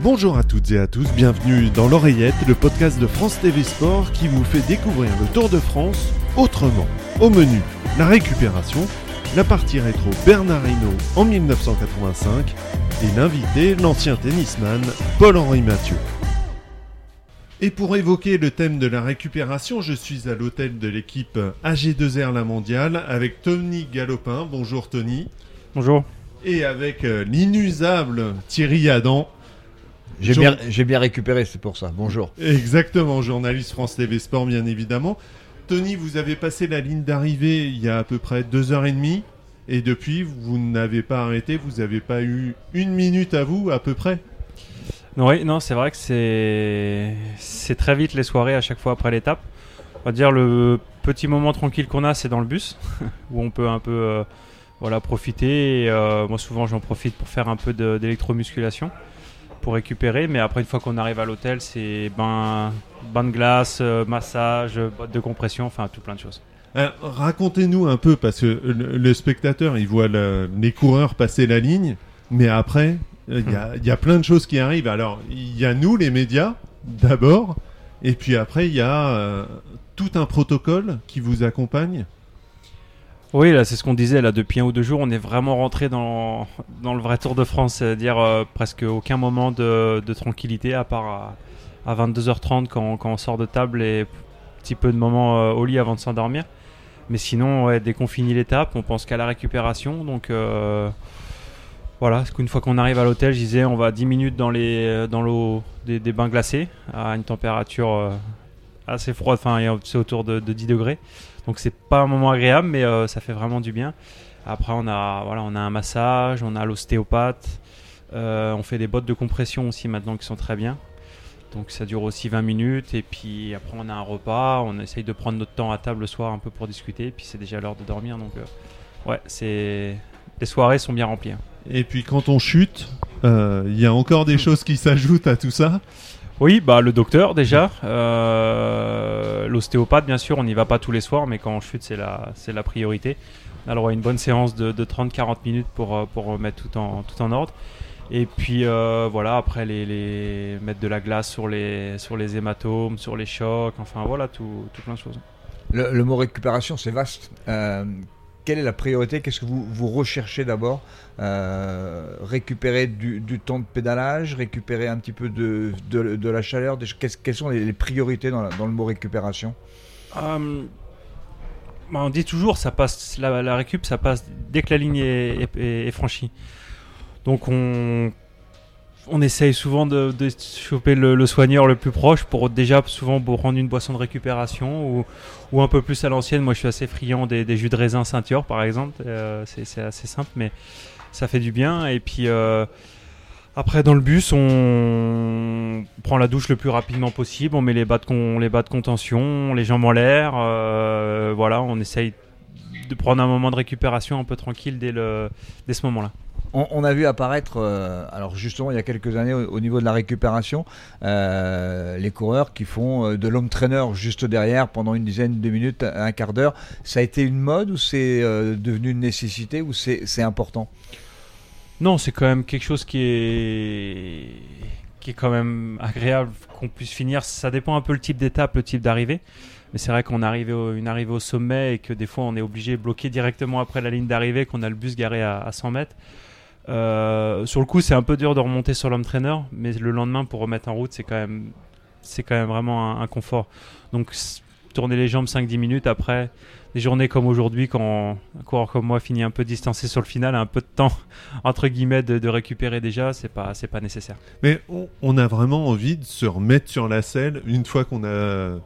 Bonjour à toutes et à tous, bienvenue dans l'oreillette, le podcast de France TV Sport qui vous fait découvrir le Tour de France autrement. Au menu, la récupération, la partie rétro Bernard Hinault en 1985 et l'invité, l'ancien tennisman Paul-Henri Mathieu. Et pour évoquer le thème de la récupération, je suis à l'hôtel de l'équipe AG2R La Mondiale avec Tony Galopin. Bonjour Tony. Bonjour. Et avec euh, l'inusable Thierry Adam. J'ai bien, j'ai bien récupéré, c'est pour ça. Bonjour. Exactement, journaliste France TV Sport bien évidemment. Tony, vous avez passé la ligne d'arrivée il y a à peu près deux heures et demie. Et depuis, vous n'avez pas arrêté, vous n'avez pas eu une minute à vous à peu près? Oui, non, c'est vrai que c'est c'est très vite les soirées à chaque fois après l'étape. On va dire le petit moment tranquille qu'on a, c'est dans le bus où on peut un peu euh, voilà profiter. Et, euh, moi, souvent, j'en profite pour faire un peu de- d'électromusculation récupérer. Mais après, une fois qu'on arrive à l'hôtel, c'est bain, bain de glace, euh, massage, boîte de compression, enfin tout plein de choses. Alors, Racontez-nous un peu, parce que le, spectateur, il voit le- les coureurs passer la ligne, mais après, euh, il y, a, y a plein de choses qui arrivent. Alors, il y a nous, les médias, d'abord, et puis après, il y a euh, tout un protocole qui vous accompagne. Oui, là, c'est ce qu'on disait là depuis un ou deux jours. On est vraiment rentré dans, dans le vrai Tour de France, c'est-à-dire euh, presque aucun moment de, tranquillité à part à, à 22h30 quand, quand on sort de table et un petit peu de moments euh, au lit avant de s'endormir. Mais sinon, dès qu'on finit l'étape, on pense qu'à la récupération. Donc euh, voilà, qu'une fois qu'on arrive à l'hôtel, je disais, on va 10 minutes dans les euh, dans l'eau des, des bains glacés à une température assez froide, enfin c'est autour de, de 10 degrés. Donc c'est pas un moment agréable, mais euh, ça fait vraiment du bien. Après, on a, voilà, on a un massage, on a l'ostéopathe, euh, on fait des bottes de compression aussi maintenant qui sont très bien. Donc ça dure aussi 20 minutes. Et puis après, on a un repas, on essaye de prendre notre temps à table le soir un peu pour discuter. Et puis c'est déjà l'heure de dormir. Donc euh, ouais, c'est les soirées sont bien remplies. hein. Et puis quand on chute, euh, il y a encore des choses qui s'ajoutent à tout ça. Oui, bah le docteur déjà, euh, l'ostéopathe bien sûr, on n'y va pas tous les soirs, mais quand on chute c'est la, c'est la priorité. On a le droit à une bonne séance de, de 30-40 minutes pour, euh, pour remettre tout en, tout en ordre. Et puis euh, voilà, après les, les mettre de la glace sur les, sur les hématomes, sur les chocs, enfin voilà, tout, tout plein de choses. Le, le mot récupération, c'est vaste. Euh, quelle est la priorité? Qu'est-ce que vous, recherchez d'abord? Euh, Récupérer du, temps de pédalage, récupérer un petit peu de, la chaleur. quelles sont les, priorités dans, la- dans le mot récupération? Euh, bah, on dit toujours, ça passe, la, la récup, ça passe dès que la ligne est- est franchie. Donc on, on essaye souvent de, choper le, soigneur le plus proche pour déjà souvent pour prendre une boisson de récupération ou, un peu plus à l'ancienne. Moi, je suis assez friand des, jus de raisin ceinture, par exemple. Euh, c'est assez simple, mais ça fait du bien. Et puis euh, après, dans le bus, on prend la douche le plus rapidement possible. On met les bas de, contention, les jambes en l'air. euh, voilà, on essaye de prendre un moment de récupération un peu tranquille dès, le, dès ce moment-là. On, a vu apparaître, euh, alors justement il y a quelques années au, au niveau de la récupération, euh, les coureurs qui font euh, de l'homme traîneur juste derrière pendant une dizaine de minutes, un quart d'heure. Ça a été une mode ou c'est devenu une nécessité ou c'est important? Non, c'est quand même quelque chose qui est qui est quand même agréable qu'on puisse finir. Ça dépend un peu le type d'étape, le type d'arrivée. Mais c'est vrai qu'on arrive au, une arrivée au sommet et que des fois on est obligé de bloquer directement après la ligne d'arrivée, qu'on a le bus garé à 100 mètres. Euh, sur le coup, c'est un peu dur de remonter sur l'homme traîneur, mais le lendemain pour remettre en route, c'est quand même c'est quand même vraiment un, confort. Donc tourner les jambes 5-10 minutes après des journées comme aujourd'hui, quand un coureur comme moi finit un peu distancé sur le final, un peu de temps entre guillemets de, de récupérer déjà, c'est pas c'est pas nécessaire. Mais on, on a vraiment envie de se remettre sur la selle une fois qu'on a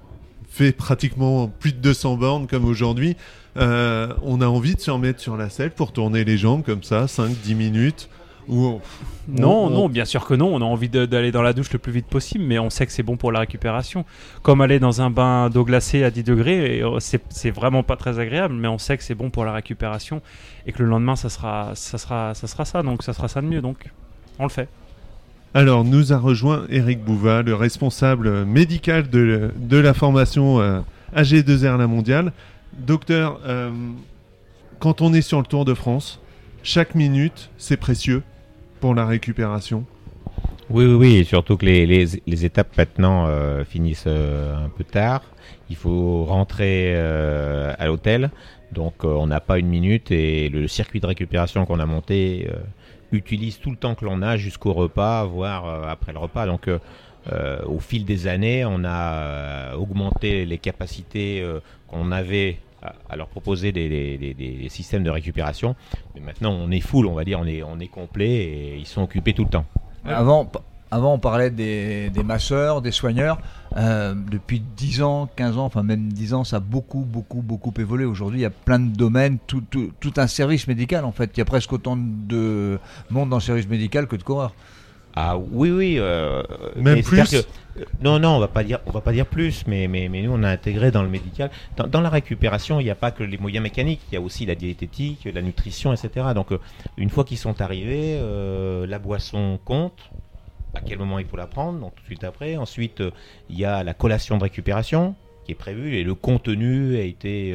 fait pratiquement plus de 200 bornes comme aujourd'hui. Euh, on a envie de se remettre sur la selle pour tourner les jambes comme ça, 5-10 minutes. Où on- Non, on- non, bien sûr que non. On a envie d'aller dans la douche le plus vite possible, mais on sait que c'est bon pour la récupération. Comme aller dans un bain d'eau glacée à 10 degrés, c'est c'est vraiment pas très agréable, mais on sait que c'est bon pour la récupération et que le lendemain, ça sera, ça sera, ça sera ça. Donc, ça sera ça de mieux. Donc, on le fait. Alors, nous a rejoint Eric Bouva, le responsable médical de, de la formation euh, AG2R La Mondiale. Docteur, euh, quand on est sur le Tour de France, chaque minute, c'est précieux pour la récupération. Oui, oui, surtout que les, les, étapes maintenant euh, finissent euh, un peu tard. Il faut rentrer à l'hôtel, donc on n'a pas une minute et le circuit de récupération qu'on a monté utilise tout le temps que l'on a jusqu'au repas, voire après le repas. Donc au fil des années, on a augmenté les capacités qu'on avait à, leur proposer des, systèmes de récupération. Mais maintenant, on est full, on va dire, on est, complet et ils sont occupés tout le temps. Avant, avant, on parlait des, masseurs, des soigneurs. Euh, depuis 10 ans, 15 ans, enfin même 10 ans, ça a beaucoup, beaucoup, beaucoup évolué. Aujourd'hui, il y a plein de domaines, tout, tout, tout, un service médical en fait. Il y a presque autant de monde dans le service médical que de coureurs. Ah oui, oui. Euh, Même plus. Que, non, non, on va pas dire, on va pas dire plus, mais, mais, mais nous on a intégré dans le médical, dans, la récupération, il n'y a pas que les moyens mécaniques, il y a aussi la diététique, la nutrition, etc. Donc euh, une fois qu'ils sont arrivés, euh, la boisson compte. À quel moment il faut la prendre Donc tout de suite après. Ensuite, il y a la collation de récupération qui est prévue et le contenu a été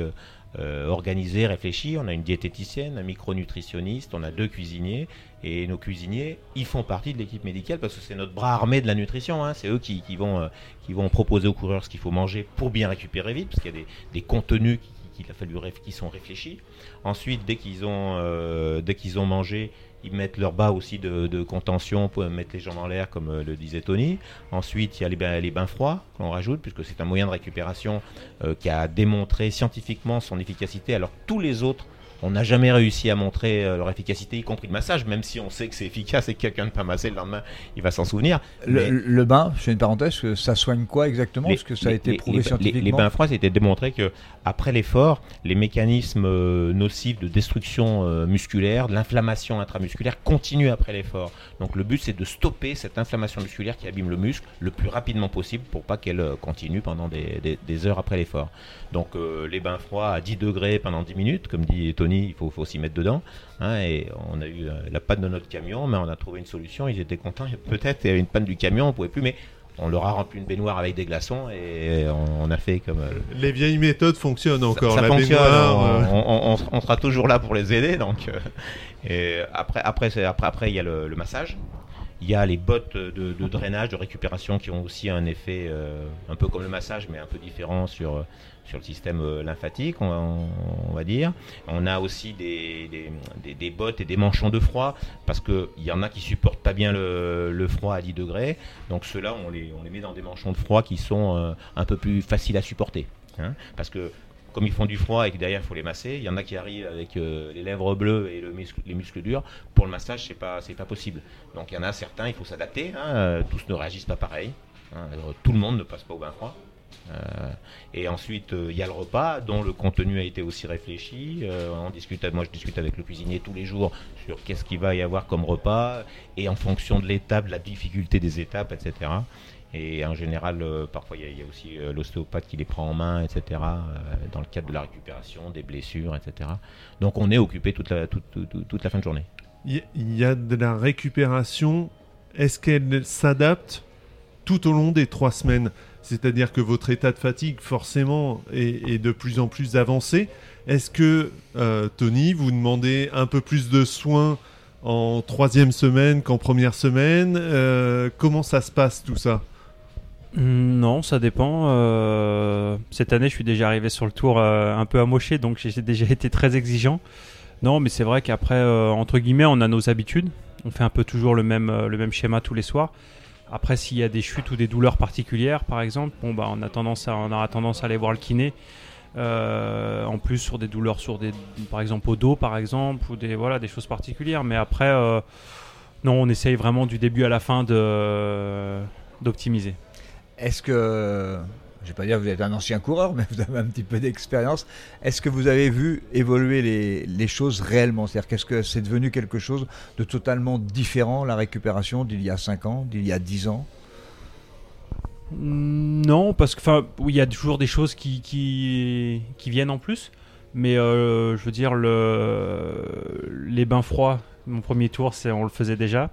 euh, organisé, réfléchi. On a une diététicienne, un micronutritionniste, on a deux cuisiniers. Et nos cuisiniers, ils font partie de l'équipe médicale parce que c'est notre bras armé de la nutrition. Hein. C'est eux qui, vont, euh, qui vont proposer aux coureurs ce qu'il faut manger pour bien récupérer vite, parce qu'il y a des, contenus qui, sont réfléchis. Ensuite, dès qu'ils ont, euh, dès qu'ils ont mangé, ils mettent leur bas aussi de, contention pour mettre les jambes en l'air, comme euh, le disait Tony. Ensuite, il y a les bains, froids qu'on rajoute, puisque c'est un moyen de récupération euh, qui a démontré scientifiquement son efficacité, alors tous les autres on n'a jamais réussi à montrer euh, leur efficacité, y compris le massage, même si on sait que c'est efficace et que quelqu'un ne pas masser le lendemain, il va s'en souvenir. Le, bain, je fais une parenthèse, ça soigne quoi exactement? Est-ce que ça a été prouvé scientifiquement? les, bains froids, c'était démontré que après l'effort, les mécanismes euh, nocifs de destruction euh, musculaire, de l'inflammation intramusculaire continuent après l'effort. Donc le but, c'est de stopper cette inflammation musculaire qui abîme le muscle le plus rapidement possible pour pas qu'elle continue pendant des, heures après l'effort. Donc les bains froids à 10 degrés pendant 10 minutes, comme dit Tony il faut, faut s'y mettre dedans. Hein, et on a eu euh, la panne de notre camion, mais on a trouvé une solution. Ils étaient contents. Peut-être il y avait une panne du camion, on pouvait plus, mais on leur a rempli une baignoire avec des glaçons et on, a fait comme. Euh, les vieilles méthodes fonctionnent encore. Ça, fonctionne. Euh. on, sera toujours là pour les aider. Donc, et après, après, après, après, il y a le, massage. Il y a les bottes de, drainage, de récupération qui ont aussi un effet un peu comme le massage, mais un peu différent sur sur le système euh, lymphatique, on, va dire. On a aussi des, des, bottes et des manchons de froid, parce qu'il y en a qui supportent pas bien le, froid à 10 degrés. Donc ceux-là, on les, on les met dans des manchons de froid qui sont euh, un peu plus faciles à supporter. Hein. parce que comme ils font du froid et que derrière il faut les masser, il y en a qui arrivent avec euh, les lèvres bleues et le les muscles durs. Pour le massage, c'est pas pas possible. Donc il y en a certains, il faut s'adapter. Hein. tous ne réagissent pas pareil. Hein. tout le monde ne passe pas au bain froid. Euh, et ensuite, euh, il y a le repas dont le contenu a été aussi réfléchi. Euh, on discute, moi, je discute avec le cuisinier tous les jours sur qu'est-ce qu'il va y avoir comme repas et en fonction de l'étape, de la difficulté des étapes, etc. Et en général, parfois, il y, a aussi l'ostéopathe qui les prend en main, etc., dans le cadre de la récupération, des blessures, etc. Donc, on est occupé toute la, toute, toute la fin de journée. Il y a de la récupération. Est-ce qu'elle s'adapte tout au long des trois semaines? C'est-à-dire que votre état de fatigue, forcément, est, de plus en plus avancé. Est-ce que, euh, Tony, vous demandez un peu plus de soins en troisième semaine qu'en première semaine? Euh, Comment ça se passe tout ça? Hmm, non, ça dépend. Euh, cette année, je suis déjà arrivé sur le tour un peu amoché, donc j'ai déjà été très exigeant. Non, mais c'est vrai qu'après, entre guillemets, on a nos habitudes. On fait un peu toujours le même schéma tous les soirs. Après, s'il y a des chutes ou des douleurs particulières, par exemple, bon, bah, on, a tendance à, on aura tendance à aller voir le kiné. Euh, en plus, sur des douleurs, sur des, par exemple au dos, par exemple, ou des, voilà, des choses particulières. Mais après, euh, non, on essaye vraiment du début à la fin d'optimiser. Est-ce que je ne vais pas dire que vous êtes un ancien coureur, mais vous avez un petit peu d'expérience. Est-ce que vous avez vu évoluer les, choses réellement? C'est-à-dire qu'est-ce que c'est devenu quelque chose de totalement différent, la récupération d'il y a 5 ans, d'il y a 10 ans? Non, parce que y a toujours des choses qui, viennent en plus. Mais euh, je veux dire, le, les bains froids, mon premier tour, on le faisait déjà.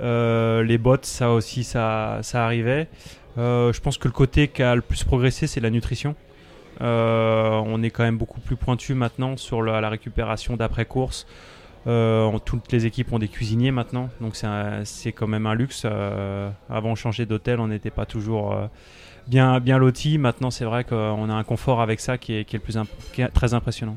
Euh, les bottes, ça aussi, ça arrivait. Euh, je pense que le côté qui a le plus progressé, c'est la nutrition. Euh, on est quand même beaucoup plus pointu maintenant sur la, récupération d'après-course. Euh, toutes les équipes ont des cuisiniers maintenant, donc c'est quand même un luxe. Euh, avant, changer d'hôtel, on n'était pas toujours bien, bien loti. Maintenant, c'est vrai qu'on a un confort avec ça qui est, le plus très impressionnant.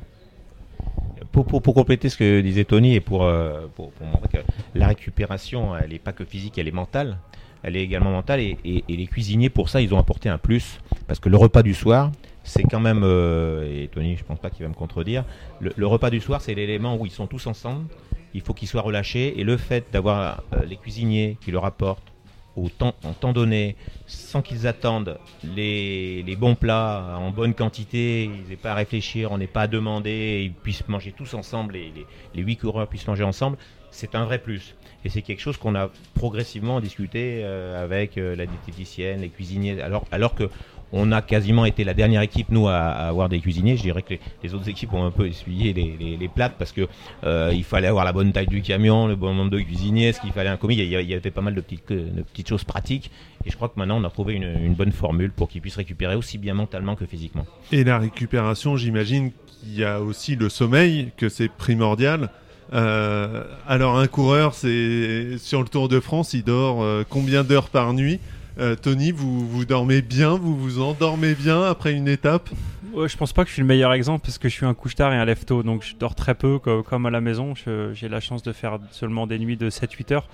Pour, compléter ce que disait Tony et pour, montrer que la récupération, elle n'est pas que physique, elle est mentale. Elle est également mentale et, et, les cuisiniers, pour ça, ils ont apporté un plus. Parce que le repas du soir, c'est quand même, et Tony, je pense pas qu'il va me contredire, le, repas du soir, c'est l'élément où ils sont tous ensemble. Il faut qu'ils soient relâchés. Et le fait d'avoir euh, les cuisiniers qui leur apportent au temps, en temps donné, sans qu'ils attendent les, bons plats en bonne quantité, ils n'aient pas à réfléchir, on n'est pas à demander, ils puissent manger tous ensemble, les, les, huit coureurs puissent manger ensemble, c'est un vrai plus. Et c'est quelque chose qu'on a progressivement discuté euh, avec euh, la diététicienne, les cuisiniers, alors, alors que on a quasiment été la dernière équipe, nous, à, avoir des cuisiniers. Je dirais que les, autres équipes ont un peu essuyé les, plates parce que euh, il fallait avoir la bonne taille du camion, le bon nombre de cuisiniers, ce qu'il fallait un commis. Il y, avait pas mal de petites, de petites choses pratiques. Et je crois que maintenant, on a trouvé une, bonne formule pour qu'ils puissent récupérer aussi bien mentalement que physiquement. Et la récupération, j'imagine qu'il y a aussi le sommeil, que c'est primordial. Euh, alors un coureur, c'est sur le Tour de France, il dort euh, combien d'heures par nuit? Euh, Tony, vous, vous dormez bien, vous vous endormez bien après une étape? Ouais, Je pense pas que je suis le meilleur exemple parce que je suis un couche-tard et un lève-tôt, donc je dors très peu comme, à la maison. J'ai la chance de faire seulement des nuits de 7-8 heures.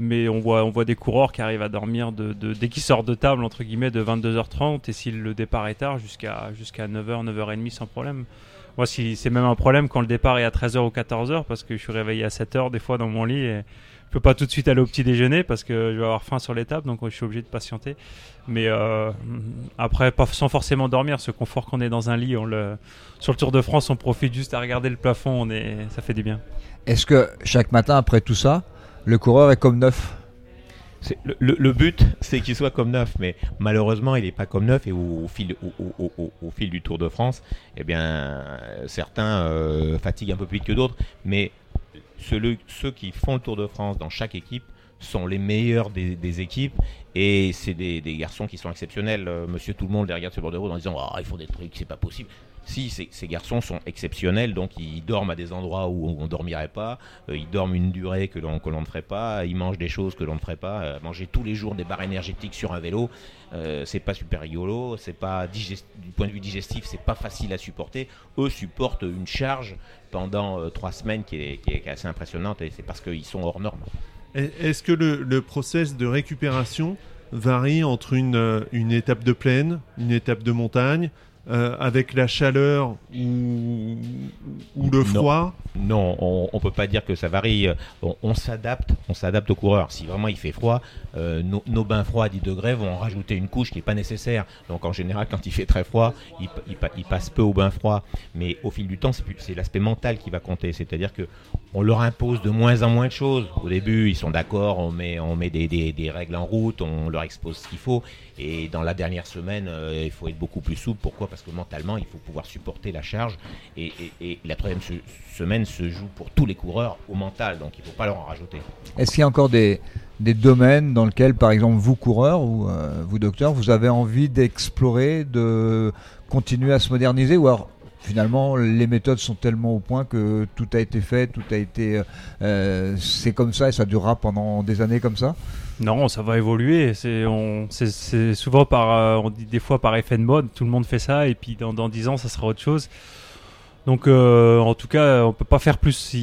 Mais on voit, on voit des coureurs qui arrivent à dormir de, dès qu'ils sortent de table, entre guillemets, de 22h30 et si le départ est tard, jusqu'à jusqu'à 9h, 9h30 sans problème. Moi, c'est même un problème quand le départ est à 13h ou 14h parce que je suis réveillé à 7h des fois dans mon lit et peux pas tout de suite aller au petit déjeuner parce que je vais avoir faim sur l'étape, donc je suis obligé de patienter. Mais euh, après, sans forcément dormir, ce confort qu'on est dans un lit, on le, sur le Tour de France, on profite juste à regarder le plafond, ça fait du bien. Est-ce que chaque matin, après tout ça, le coureur est comme neuf? Le, but, c'est qu'il soit comme neuf, mais malheureusement, il n'est pas comme neuf. Et au, fil, du Tour de France, eh bien, certains euh, fatiguent un peu plus vite que d'autres. Mais ceux, qui font le Tour de France dans chaque équipe sont les meilleurs des, équipes et c'est des, garçons qui sont exceptionnels. Euh, monsieur tout le monde les regarde sur bord de route en disant ah il faut des trucs, c'est pas possible. Si ces, garçons sont exceptionnels, donc ils dorment à des endroits où on, ne dormirait pas, euh, ils dorment une durée que l'on ne ferait pas, ils mangent des choses que l'on ne ferait pas, euh, manger tous les jours des barres énergétiques sur un vélo, c'est pas super rigolo, c'est pas du point de vue digestif, c'est pas facile à supporter. Eux supportent une charge pendant euh, trois semaines qui est, assez impressionnante et c'est parce qu'ils sont hors normes. Est-ce que le, process de récupération varie entre euh, une étape de plaine, une étape de montagne, euh, avec la chaleur ou, ou le froid Non, on, ne peut pas dire que ça varie. On, s'adapte, on s'adapte au coureur. Si vraiment il fait froid, euh, nos, bains froids à 10 degrés vont en rajouter une couche qui n'est pas nécessaire. Donc en général, quand il fait très froid, il, il, passe peu au bain froid. Mais au fil du temps, c'est l'aspect mental qui va compter. C'est-à-dire que on leur impose de moins en moins de choses. Au début, ils sont d'accord, on met, on met des, des, règles en route, on leur expose ce qu'il faut. Et dans la dernière semaine, euh, il faut être beaucoup plus souple. Pourquoi? Parce que mentalement, il faut pouvoir supporter la charge. Et, la troisième semaine se joue pour tous les coureurs au mental, donc il ne faut pas leur en rajouter. Est-ce qu'il y a encore des, domaines dans lesquels, par exemple, vous coureurs ou euh, vous docteurs, vous avez envie d'explorer, de continuer à se moderniser? Ou alors finalement, les méthodes sont tellement au point que tout a été fait, tout a été. Euh, c'est comme ça et ça durera pendant des années comme ça Non, ça va évoluer. C'est souvent par. Euh, on dit des fois par effet de mode, tout le monde fait ça et puis dans, dans 10 ans, ça sera autre chose. Donc, euh, en tout cas, on peut pas faire plus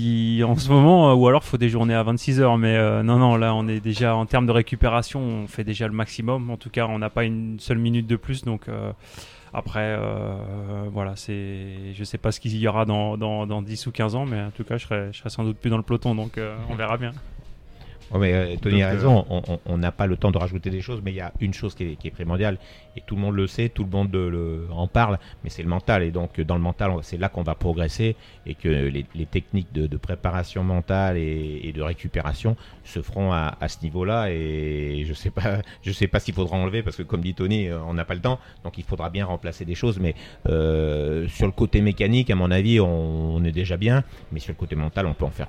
en ce moment, ou alors il faut des journées à 26 heures. Mais non, non, là, on est déjà en termes de récupération, on fait déjà le maximum. En tout cas, on n'a pas une seule minute de plus, donc après, euh, voilà, c'est, je sais pas ce qu'il y aura dans, dans, dans, 10 ou 15 ans, mais en tout cas, je serai, je serai sans doute plus dans le peloton, donc euh, on verra bien. Mais euh, Tony a raison, on n'a pas le temps de rajouter des choses, mais il y a une chose qui est, qui est, primordiale, et tout le monde le sait, tout le monde le, en parle, mais c'est le mental. Et donc, dans le mental, c'est là qu'on va progresser et que les, techniques de, préparation mentale et, de récupération se feront à, ce niveau-là. Et je sais pas, je sais pas s'il faudra enlever parce que, comme dit Tony, euh, on n'a pas le temps, donc il faudra bien remplacer des choses. Mais euh, sur le côté mécanique, à mon avis, on, est déjà bien, mais sur le côté mental, on peut en faire,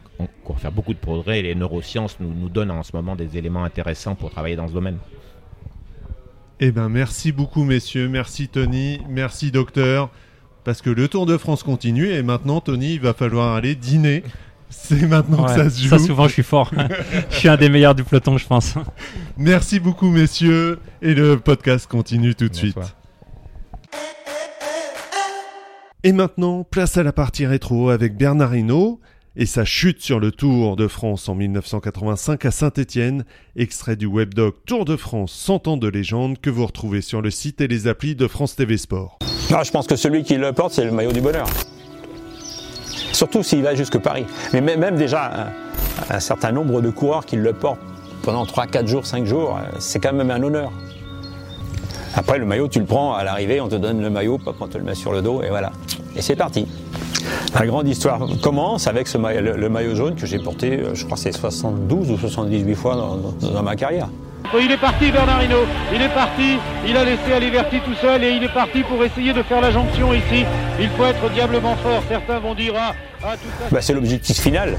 faire beaucoup de progrès. Les neurosciences nous, nous donnent en ce moment des éléments intéressants pour travailler dans ce domaine. Eh ben, merci beaucoup, messieurs. Merci, Tony. Merci, docteur. Parce que le Tour de France continue et maintenant, Tony, il va falloir aller dîner. C'est maintenant que ça se joue. Ça, souvent, je suis fort. je suis un des meilleurs du peloton, je pense. Merci beaucoup, messieurs. Et le podcast continue tout de suite. Et maintenant, place à la partie rétro avec Bernard Hinault et sa chute sur le Tour de France en 1985 à Saint-Étienne, extrait du webdoc Tour de France 100 ans de légende que vous retrouvez sur le site et les applis de France TV Sport. Ah, je pense que celui qui le porte, c'est le maillot du bonheur. Surtout s'il va jusque Paris. Mais même, déjà, un, un certain nombre de coureurs qui le portent pendant 3, 4 jours, 5 jours, euh, c'est quand même un honneur. Après, le maillot, tu le prends à l'arrivée, on te donne le maillot, pop, on te le met sur le dos, et voilà. Et c'est parti. La grande histoire commence avec ce maillot- le, le maillot jaune que j'ai porté, euh, je crois c'est 72 ou 78 fois dans- dans- dans ma carrière. Il est parti Bernard Hinault, il est parti, il a laissé Aliverti tout seul et il est parti pour essayer de faire la jonction ici. Il faut être diablement fort, certains vont dire ah, ah tout ça. Bah, c'est l'objectif final.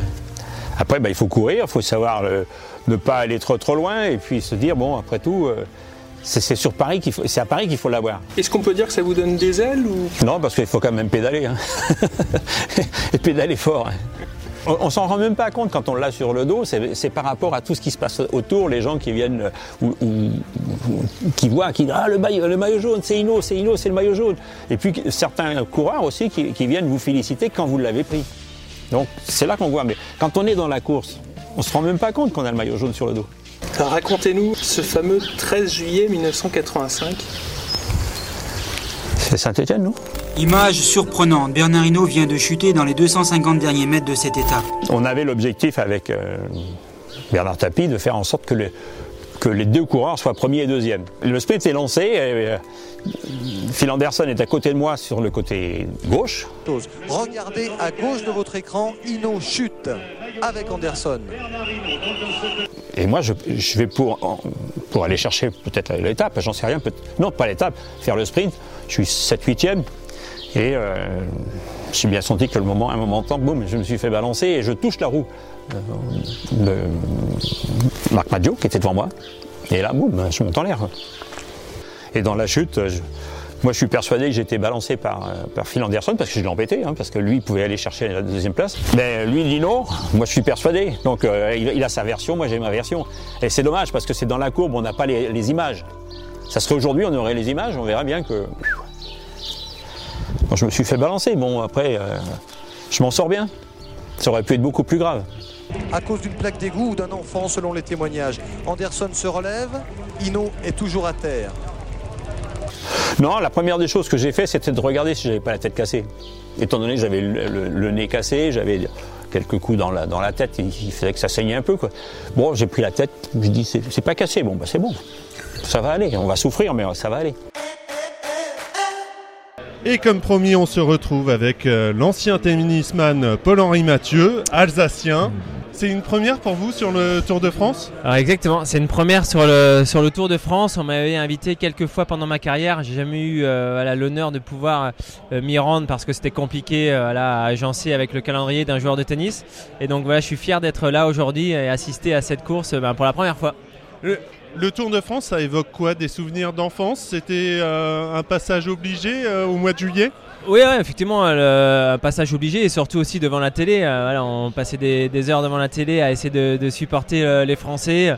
Après, bah, il faut courir, il faut savoir euh, ne pas aller trop trop loin et puis se dire bon, après tout, euh, c'est sur Paris qu'il faut, c'est à Paris qu'il faut l'avoir. Est-ce qu'on peut dire que ça vous donne des ailes ou? Non, parce qu'il faut quand même pédaler. hein. et pédaler fort. hein. On, on s'en rend même pas compte quand on l'a sur le dos. C'est par rapport à tout ce qui se passe autour, les gens qui viennent ou, ou- ou- qui voient, qui disent ah le maillot, le maillot jaune, c'est Hino, c'est Hino, c'est le maillot jaune. Et puis certains coureurs aussi qui, qui viennent vous féliciter quand vous l'avez pris. Donc c'est là qu'on voit. Mais quand on est dans la course, on se rend même pas compte qu'on a le maillot jaune sur le dos. Alors, Racontez-nous ce fameux 13 juillet 1985. C'est Saint-Etienne, non? Image surprenante, Bernard Hinault vient de chuter dans les 250 derniers mètres de cette étape. On avait l'objectif avec euh, Bernard Tapie de faire en sorte que, le- que les deux coureurs soient premiers et deuxièmes. Le sprint est lancé. Et, euh, Phil Anderson est à côté de moi sur le côté gauche. Regardez à gauche de votre écran, Ino chute avec Anderson. Et moi, je, vais pour, pour aller chercher peut-être l'étape, j'en sais rien. non, pas l'étape, faire le sprint. Je suis 7-8e. Et euh, j'ai bien senti que le moment, un moment de temps, boum, je me suis fait balancer et je touche la roue de Marc Maggio qui était devant moi. Et là, boum, je monte en l'air. Et dans la chute, je- moi je suis persuadé que j'étais balancé par, euh, Phil Anderson parce que je l'ai embêté, hein, parce que lui il pouvait aller chercher la deuxième place. Mais lui il dit non, moi je suis persuadé. Donc euh, il, a sa version, moi j'ai ma version. Et c'est dommage parce que c'est dans la courbe, on n'a pas les, images. Ça serait aujourd'hui, on aurait les images, on verrait bien que. Je me suis fait balancer. Bon, après, euh, je m'en sors bien. Ça aurait pu être beaucoup plus grave. À cause d'une plaque d'égout ou d'un enfant, selon les témoignages. Anderson se relève, Ino est toujours à terre. Non, la première des choses que j'ai fait, c'était de regarder si j'avais pas la tête cassée. Étant donné que j'avais le, nez cassé, j'avais quelques coups dans la, tête, il, faisait que ça saignait un peu. Bon, j'ai pris la tête, je dis c'est c'est pas cassé, bon, bah c'est bon. Ça va aller, on va souffrir, mais ça va aller. Et comme promis, on se retrouve avec euh, l'ancien tennisman Paul-Henri Mathieu, alsacien. C'est une première pour vous sur le Tour de France exactement, c'est une première sur le, Tour de France. On m'avait invité quelques fois pendant ma carrière. J'ai jamais eu euh, l'honneur de pouvoir euh, m'y rendre parce que c'était compliqué euh, à agencer avec le calendrier d'un joueur de tennis. Et donc voilà, je suis fier d'être là aujourd'hui et assister à cette course ben, pour la première fois. Le, le Tour de France, ça évoque quoi? Des souvenirs d'enfance? C'était euh, un passage obligé euh, au mois de juillet? Oui, ouais, effectivement, euh, le un passage obligé et surtout aussi devant la télé. voilà, on passait des, des heures devant la télé à essayer de, de supporter les Français.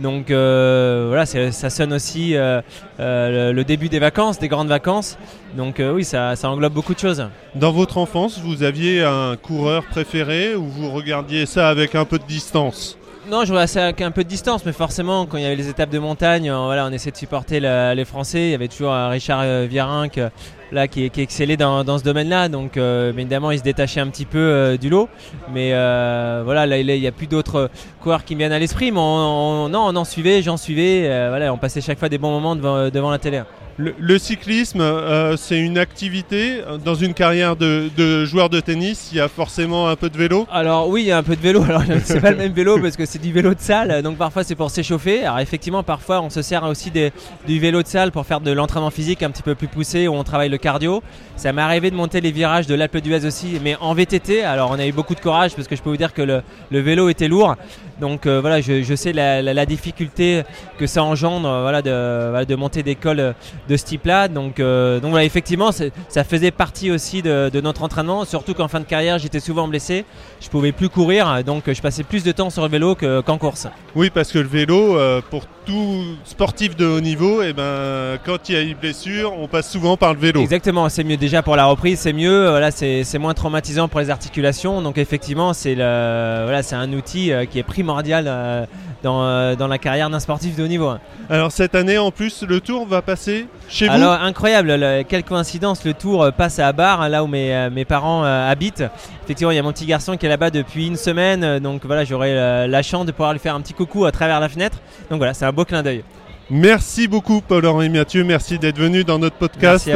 Donc euh, voilà, ça sonne aussi euh, euh, le, début des vacances, des grandes vacances. Donc oui, ça, ça englobe beaucoup de choses. Dans votre enfance, vous aviez un coureur préféré ou vous regardiez ça avec un peu de distance? Non, je regardais ça avec un peu de distance, mais forcément, quand il y avait les étapes de montagne, euh, voilà, on essayait de supporter les Français. Il y avait toujours euh, Richard euh, euh, là, qui, excellait dans, ce domaine-là. Donc, évidemment, il se détachait un petit peu du lot. Mais voilà, là, il n'y a plus d'autres coureurs qui me viennent à l'esprit. Mais on, on- non, on en suivait, j'en suivais. voilà, on passait chaque fois des bons moments devant la télé. Le, le cyclisme, euh, c'est une activité. Dans une carrière de, de joueur de tennis, il y a forcément un peu de vélo. Alors oui, il y a un peu de vélo. Alors c'est pas le même vélo parce que c'est du vélo de salle, donc parfois c'est pour s'échauffer. Alors effectivement, parfois on se sert aussi des- du vélo de salle pour faire de l'entraînement physique un petit peu plus poussé où on travaille le cardio. Ça m'est arrivé de monter les virages de l'Alpe d'Huez aussi, mais en VTT. Alors on a eu beaucoup de courage parce que je peux vous dire que le, le vélo était lourd. Donc euh, voilà, je, je sais la, la- la difficulté que ça engendre, euh, voilà, de, voilà, de monter des cols de ce type-là. Donc, euh, donc voilà, effectivement, ça faisait partie aussi de, notre entraînement, surtout qu'en fin de carrière, j'étais souvent blessé, je pouvais plus courir, donc je passais plus de temps sur le vélo qu'en course. Oui, parce que le vélo, euh, pour tout sportif de haut niveau, et eh ben, quand il y a une blessure, on passe souvent par le vélo. Exactement, c'est mieux déjà pour la reprise, c'est mieux, voilà, c'est moins traumatisant pour les articulations, donc effectivement, c'est voilà, un outil euh, qui est primordial dans, dans la carrière d'un sportif de haut niveau. Alors cette année, en plus, le tour va passer chez vous? Alors incroyable, quelle coïncidence, le tour euh, passe à Bar, là où mes, euh, mes parents euh, habitent. Effectivement, il y a mon petit garçon qui est là-bas depuis une semaine, donc voilà, j'aurai la chance de pouvoir lui faire un petit coucou à travers la fenêtre. Donc voilà, c'est un beau clin d'œil. Merci beaucoup Paul-Henri Mathieu, merci d'être venu dans notre podcast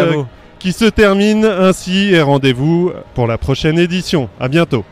qui se termine ainsi et rendez-vous pour la prochaine édition. À bientôt.